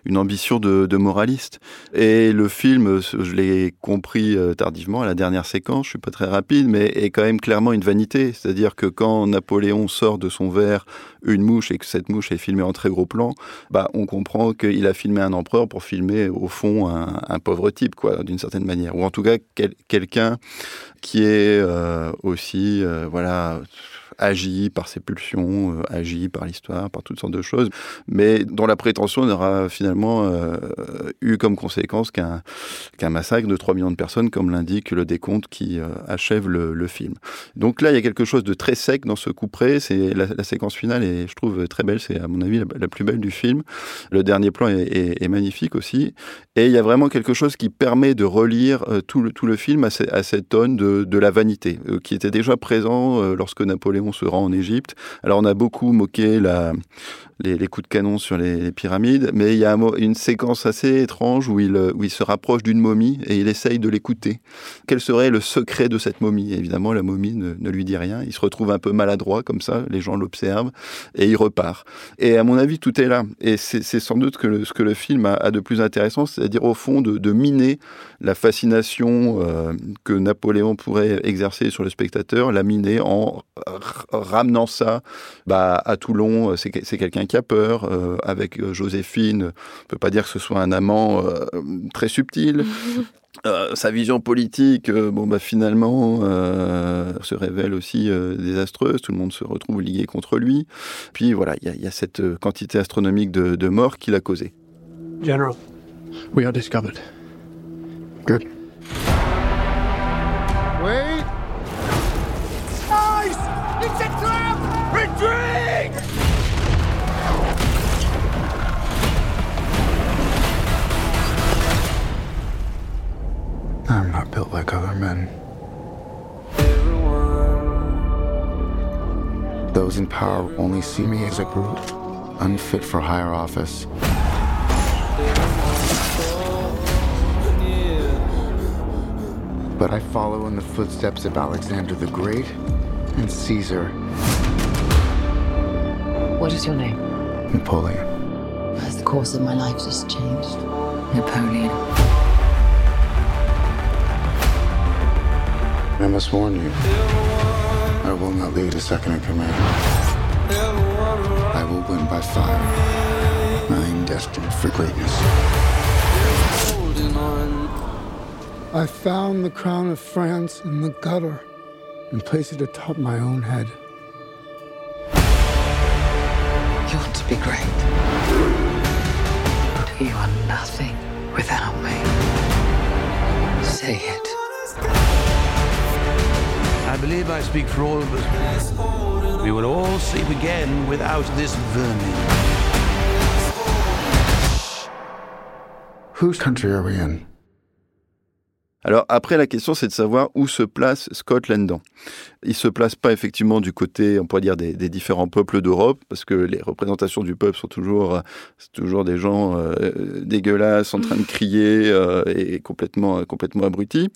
Speaker 10: une ambition de, moraliste. Et le film, je l'ai compris tardivement à la dernière séquence, je suis pas très rapide, mais est quand même clairement une vanité. C'est-à-dire que quand Napoléon sort de son verre une mouche et que cette mouche est filmée en très gros plan, bah on comprend qu'il a filmé un empereur pour filmer au fond un, un pauvre type, quoi, d'une certaine manière, ou en tout cas quelqu'un qui est euh, aussi, euh, voilà agi par ses pulsions, euh, agi par l'histoire, par toutes sortes de choses, mais dont la prétention n'aura finalement eu comme conséquence qu'un qu'un massacre de 3 millions de personnes, comme l'indique le décompte qui achève le, film. Donc là, il y a quelque chose de très sec dans ce coup près. C'est la, la, séquence finale et je trouve très belle. C'est à mon avis la, plus belle du film. Le dernier plan est, est, est, magnifique aussi. Et il y a vraiment quelque chose qui permet de relire tout, le, tout le film à, à cette tonne de, la vanité, qui était déjà présent lorsque Napoléon se rend en Égypte. Alors on a beaucoup moqué les, coups de canon sur les, pyramides, mais il y a une séquence assez étrange où il, se rapproche d'une momie et il essaye de l'écouter. Quel serait le secret de cette momie? Évidemment, la momie ne, lui dit rien. Il se retrouve un peu maladroit comme ça, les gens l'observent et il repart. Et à mon avis, tout est là. Et c'est sans doute que ce que le film a, a de plus intéressant, c'est-à-dire au fond de, de, miner la fascination euh, que Napoléon pourrait exercer sur le spectateur, la miner en ramenant ça bah, à Toulon. C'est quelqu'un qui a peur. Euh, avec euh, Joséphine, on ne peut pas dire que ce soit un amant euh, très subtil. Euh, sa vision politique, euh, bon bah finalement, euh, se révèle aussi désastreuse. Tout le monde se retrouve lié contre lui. Puis voilà, il y, y, a cette quantité astronomique de, de morts qu'il a causé.
Speaker 6: General, we are discovered. good.
Speaker 12: Wait. Nice! It's a trap! Retreat!
Speaker 13: I'm not built like other men. Those in power only see me as a brute, unfit for higher office. But I follow in the footsteps of Alexander the Great and Caesar.
Speaker 14: What is your name?
Speaker 13: Napoleon.
Speaker 14: Has the course of my life just changed? Napoleon.
Speaker 13: I must warn you, I will not lead a second in command. I will win by fire. I am destined for greatness.
Speaker 12: I found the crown of France in the gutter and placed it atop my own head.
Speaker 14: You want to be great. but You are nothing without me. Say it.
Speaker 15: I believe I speak for all of us. We will all sleep again without this vermin.
Speaker 13: Whose country are we in?
Speaker 10: Alors après, la question, c'est de savoir où se place Scott là-dedans. Il se place pas effectivement du côté, on pourrait dire, des, différents peuples d'Europe, parce que les représentations du peuple sont toujours, c'est toujours des gens euh, dégueulasses, en train de crier euh, et complètement, complètement abrutis.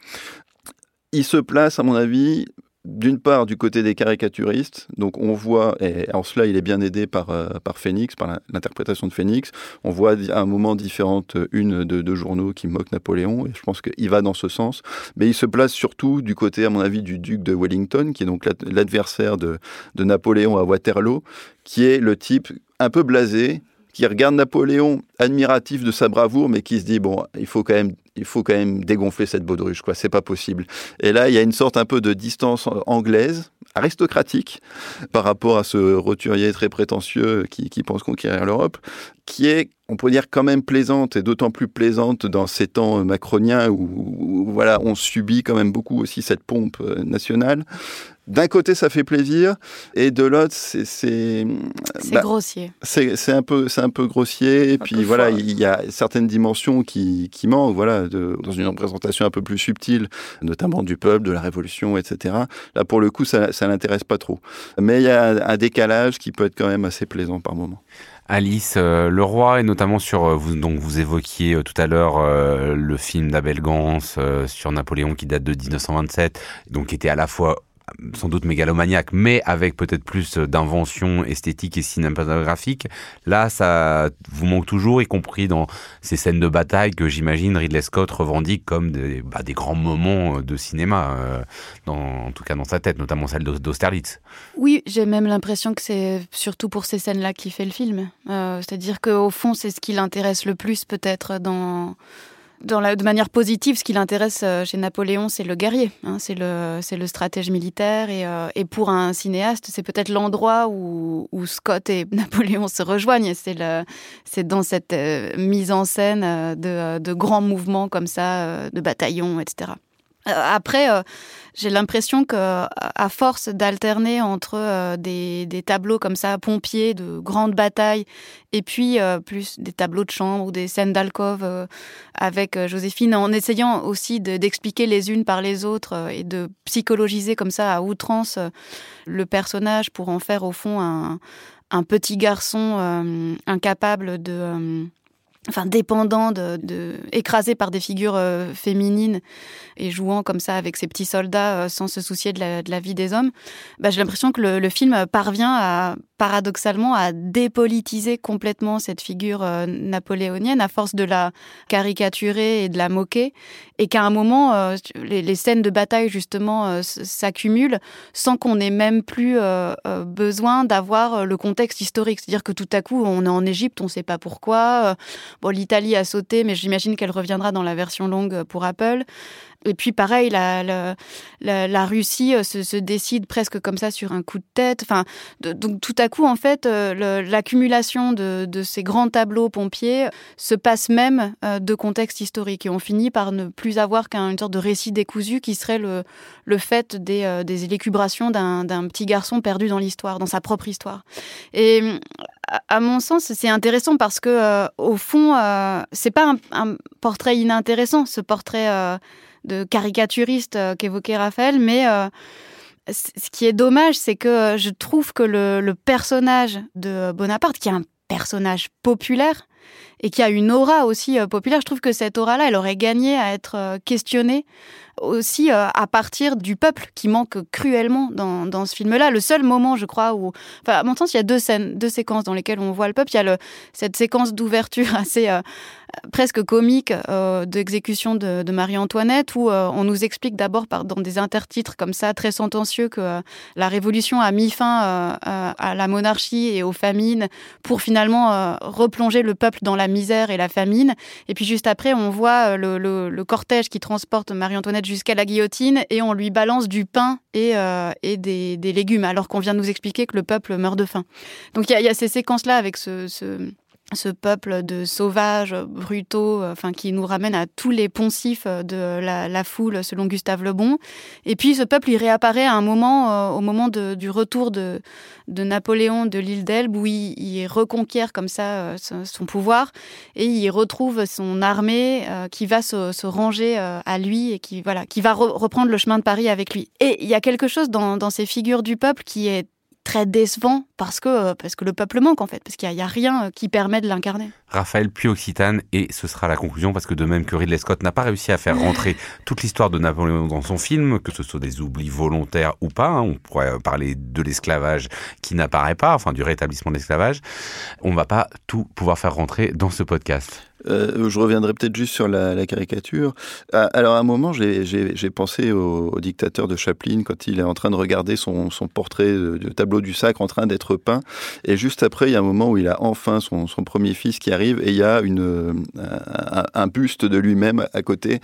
Speaker 10: Il se place, à mon avis, d'une part du côté des caricaturistes, donc on voit, et en cela il est bien aidé par, euh, par Phoenix, par l'interprétation de Phoenix, on voit à un moment différentes une de, de journaux qui moquent Napoléon, et je pense qu'il va dans ce sens, mais il se place surtout du côté, à mon avis, du duc de Wellington, qui est donc l'adversaire de, de Napoléon à Waterloo, qui est le type un peu blasé, qui regarde Napoléon admiratif de sa bravoure, mais qui se dit bon, il faut quand même, dégonfler cette baudruche, quoi. C'est pas possible. Et là, il y a une sorte un peu de distance anglaise, aristocratique, par rapport à ce roturier très prétentieux qui, pense conquérir l'Europe, qui est, on pourrait dire, quand même plaisante, et d'autant plus plaisante dans ces temps macroniens où, où, voilà, on subit quand même beaucoup aussi cette pompe nationale. D'un côté, ça fait plaisir, et de l'autre, c'est
Speaker 9: c'est
Speaker 10: bah,
Speaker 9: grossier.
Speaker 10: C'est un peu c'est un peu grossier, et puis voilà, fort. il y a certaines dimensions qui, qui manquent, voilà, de, dans une représentation un peu plus subtile, notamment du peuple, de la révolution, etc. Là, pour le coup, ça ça l'intéresse pas trop. Mais il y a un décalage qui peut être quand même assez plaisant par moment.
Speaker 1: Alice euh, Leroy, et notamment sur, euh, vous, donc vous évoquiez euh, tout à l'heure euh, le film d'Abel Gans euh, sur Napoléon qui date de 1927, donc qui était à la fois sans doute mégalomaniaque, mais avec peut-être plus d'invention esthétique et cinématographique. Là, ça vous manque toujours, y compris dans ces scènes de bataille que j'imagine Ridley Scott revendique comme des, bah, grands moments de cinéma, euh, dans, en tout cas dans sa tête, notamment celle d'Austerlitz.
Speaker 9: Oui, j'ai même l'impression que c'est surtout pour ces scènes-là qu'il fait le film. Euh, C'est-à-dire qu'au fond, c'est ce qui l'intéresse le plus peut-être dans de manière positive, ce qui l'intéresse euh, chez Napoléon, c'est le guerrier, hein, c'est le, le stratège militaire. Et, euh, et pour un cinéaste, c'est peut-être l'endroit où, où, Scott et Napoléon se rejoignent. C'est dans cette euh, mise en scène de, de, grands mouvements comme ça, de bataillons, etc. Après, j'ai l'impression que à force d'alterner entre euh, des, tableaux comme ça, pompiers, de grandes batailles, et puis euh, plus des tableaux de chambre ou des scènes d'alcôve euh, avec Joséphine, en essayant aussi d'expliquer de, les unes par les autres et de psychologiser comme ça à outrance le personnage pour en faire au fond un, petit garçon incapable de enfin dépendant de, écrasé par des figures euh, féminines et jouant comme ça avec ses petits soldats euh, sans se soucier de la, vie des hommes bah, j'ai l'impression que le, film parvient à paradoxalement à dépolitiser complètement cette figure euh, napoléonienne à force de la caricaturer et de la moquer et qu'à un moment les, scènes de bataille justement s'accumulent sans qu'on ait même plus besoin d'avoir le contexte historique. C'est à dire que tout à coup on est en égypte on sait pas pourquoi L'Italie a sauté, mais j'imagine qu'elle reviendra dans la version longue pour Apple. Et puis pareil, la, Russie se, se décide presque comme ça sur un coup de tête. Enfin, donc tout à coup, en fait, euh, l'accumulation de, ces grands tableaux pompiers se passe même euh, de contexte historique. Et on finit par ne plus avoir qu'une sorte de récit décousu qui serait le, le fait des, euh, des élucubrations d'un petit garçon perdu dans l'histoire, dans sa propre histoire. Et à mon sens, c'est intéressant parce que, euh, au fond, euh, c'est pas un, portrait inintéressant, ce portrait euh, de caricaturiste euh, qu'évoquait Raphaël, mais ce qui est dommage, c'est que je trouve que le, le personnage de Bonaparte, qui est un personnage populaire, et qui a une aura aussi populaire. Je trouve que cette aura-là, elle aurait gagné à être questionnée aussi euh, à partir du peuple qui manque cruellement dans, dans ce film-là. Le seul moment, je crois, où, enfin, à mon sens, il y a deux scènes, deux séquences dans lesquelles on voit le peuple. Il y a cette séquence d'ouverture assez presque comique euh, d'exécution de, Marie-Antoinette où euh, on nous explique d'abord dans des intertitres comme ça très sentencieux que euh, la Révolution a mis fin à la monarchie et aux famines pour finalement replonger le peuple dans la misère et la famine. Et puis juste après, on voit le cortège qui transporte Marie-Antoinette jusqu'à la guillotine et on lui balance du pain et, et des, légumes alors qu'on vient de nous expliquer que le peuple meurt de faim. Donc il y, a ces séquences-là avec ce, ce ce peuple de sauvages, brutaux, euh, enfin qui nous ramène à tous les poncifs de la, foule selon Gustave Le Bon. Et puis ce peuple il réapparaît à un moment, euh, au moment du retour de, Napoléon de l'île d'Elbe, où il, reconquiert comme ça euh, son pouvoir et il retrouve son armée euh, qui va se, ranger euh, à lui et qui voilà, qui va re reprendre le chemin de Paris avec lui. Et il y a quelque chose dans ces figures du peuple qui est très décevant parce que, parce que le peuple manque en fait, parce qu'il n'y a, a, rien qui permet de l'incarner.
Speaker 1: Raphaël puis Occitane, et ce sera la conclusion parce que de même que Ridley Scott n'a pas réussi à faire rentrer toute l'histoire de Napoléon dans son film, que ce soit des oublis volontaires ou pas, hein, on pourrait parler de l'esclavage qui n'apparaît pas, enfin du rétablissement de l'esclavage, on ne va pas tout pouvoir faire rentrer dans ce podcast.
Speaker 10: Euh, je reviendrai peut-être juste sur la, caricature. Euh, alors à un moment, j'ai pensé au, dictateur de Chaplin quand il est en train de regarder son, portrait de, tableau du sacre en train d'être peint. Et juste après, il y a un moment où il a enfin son, premier fils qui arrive et il y a un, buste de lui-même à côté.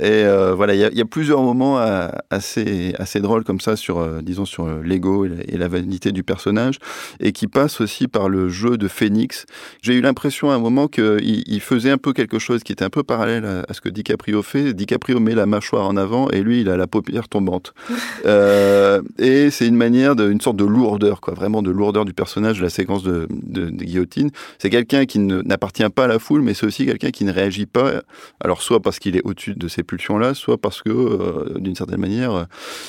Speaker 10: Et euh, voilà, il y, a, plusieurs moments euh, assez, drôles comme ça sur, disons, sur l'ego et, la vanité du personnage et qui passe aussi par le jeu de Phoenix. J'ai eu l'impression à un moment qu'il il faisait un peu quelque chose qui était un peu parallèle à, à, ce que DiCaprio fait. DiCaprio met la mâchoire en avant et lui, il a la paupière tombante. euh, et c'est une manière, de, une sorte de lourdeur, quoi, vraiment de lourdeur du personnage de la séquence de, de, de guillotine. C'est quelqu'un qui n'appartient pas à la foule, mais c'est aussi quelqu'un qui ne réagit pas. Alors soit parce qu'il est au-dessus de ces pulsions-là, soit parce que, euh, d'une certaine manière,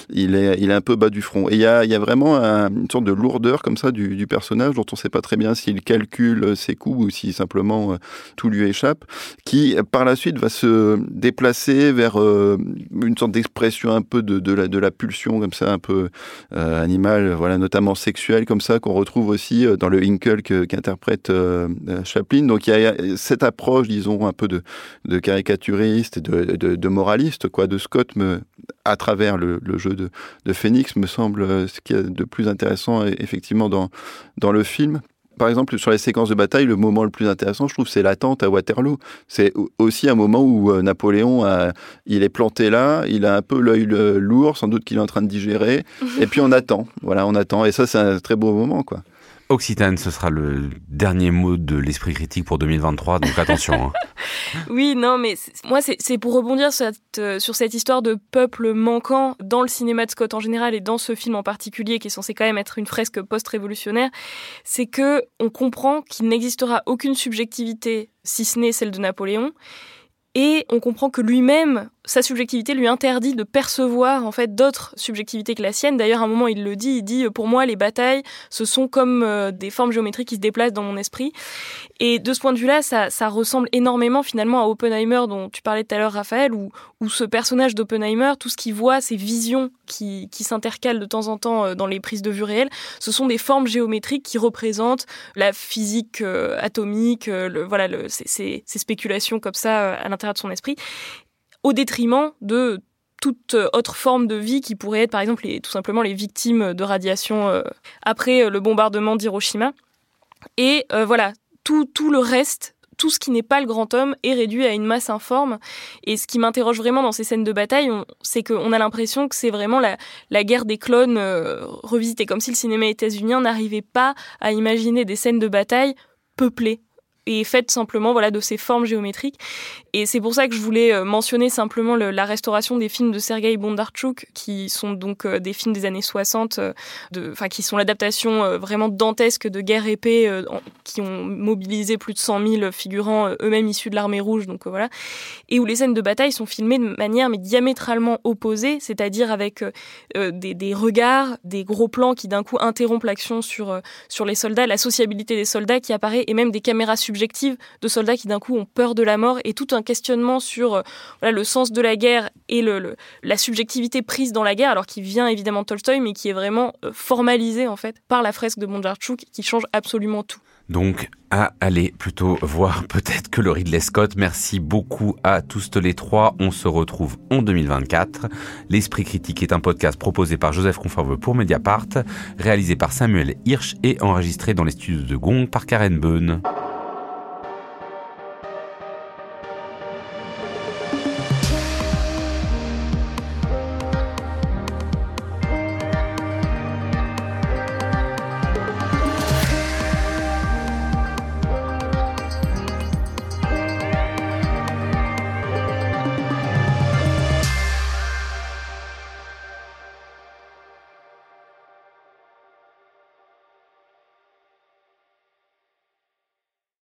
Speaker 10: il est, il est un peu bas du front. Et il y a, y a vraiment un, une sorte de lourdeur comme ça du, du personnage dont on ne sait pas très bien s'il calcule ses coups ou si simplement euh, tout lui échappe, qui par la suite va se déplacer vers euh, une sorte d'expression un peu de, de, la, pulsion comme ça, un peu euh, animale, voilà, notamment sexuelle comme ça, qu'on retrouve aussi dans le Hinkle qu'interprète euh, Chaplin. Donc il y a cette approche, disons, un peu de, de caricaturiste, de, de, moraliste, quoi, de Scott, me, à travers le, le jeu de, de Phoenix, me semble ce qu'il y a de plus intéressant effectivement dans, dans le film par exemple, sur les séquences de bataille, le moment le plus intéressant, je trouve, c'est l'attente à Waterloo. C'est aussi un moment où euh, Napoléon, a, il est planté là, il a un peu l'œil lourd, sans doute qu'il est en train de digérer, et puis on attend. Voilà, on attend. Et ça, c'est un très beau moment, quoi.
Speaker 1: Occitane, ce sera le dernier mot de l'esprit critique pour 2023, donc attention. Hein.
Speaker 3: oui, non, mais moi, c'est pour rebondir sur cette, euh, sur cette, histoire de peuple manquant dans le cinéma de Scott en général et dans ce film en particulier, qui est censé quand même être une fresque post-révolutionnaire, c'est que on comprend qu'il n'existera aucune subjectivité, si ce n'est celle de Napoléon, et on comprend que lui-même, sa subjectivité lui interdit de percevoir en fait d'autres subjectivités que la sienne. D'ailleurs, à un moment, il le dit, il dit pour moi les batailles, ce sont comme euh, des formes géométriques qui se déplacent dans mon esprit. Et de ce point de vue-là, ça, ça ressemble énormément finalement à Oppenheimer dont tu parlais tout à l'heure, Raphaël, où, où ce personnage d'Oppenheimer, tout ce qu'il voit, ces visions qui, qui s'intercalent de temps en temps euh, dans les prises de vue réelles, ce sont des formes géométriques qui représentent la physique euh, atomique, euh, le, voilà, le, ces, ces, spéculations comme ça euh, à l'intérieur de son esprit au détriment de toute autre forme de vie qui pourrait être par exemple tout simplement les victimes de radiation euh, après euh, le bombardement d'Hiroshima. Et euh, voilà, tout, tout le reste, tout ce qui n'est pas le grand homme est réduit à une masse informe. Et ce qui m'interroge vraiment dans ces scènes de bataille, c'est qu'on a l'impression que c'est vraiment la, guerre des clones revisitée, comme si le cinéma états-unien n'arrivait pas à imaginer des scènes de bataille peuplées est faite simplement voilà de ces formes géométriques. Et c'est pour ça que je voulais euh, mentionner simplement le, la restauration des films de Sergei Bondarchuk, qui sont donc euh, des films des années 60, euh, de, enfin qui sont l'adaptation vraiment dantesque de Guerre épée, qui ont mobilisé plus de 100 000 figurants eux-mêmes issus de l'armée rouge, donc voilà, et où les scènes de bataille sont filmées de manière mais diamétralement opposée, c'est-à-dire avec des, des, regards, des gros plans qui d'un coup interrompent l'action sur sur les soldats, la sociabilité des soldats qui apparaît, et même des caméras subjectives de soldats qui d'un coup ont peur de la mort, et tout un questionnement sur voilà, le sens de la guerre et la subjectivité prise dans la guerre, alors qui vient évidemment de Tolstoï, mais qui est vraiment formalisé en fait par la fresque de Bondarchuk, qui change absolument tout.
Speaker 1: Donc, à aller plutôt voir peut-être que le Ridley Scott. Merci beaucoup à tous les trois. On se retrouve en 2024. L'Esprit Critique est un podcast proposé par Joseph Conforveux pour Mediapart, réalisé par Samuel Hirsch et enregistré dans les studios de Gong par Karen Beun.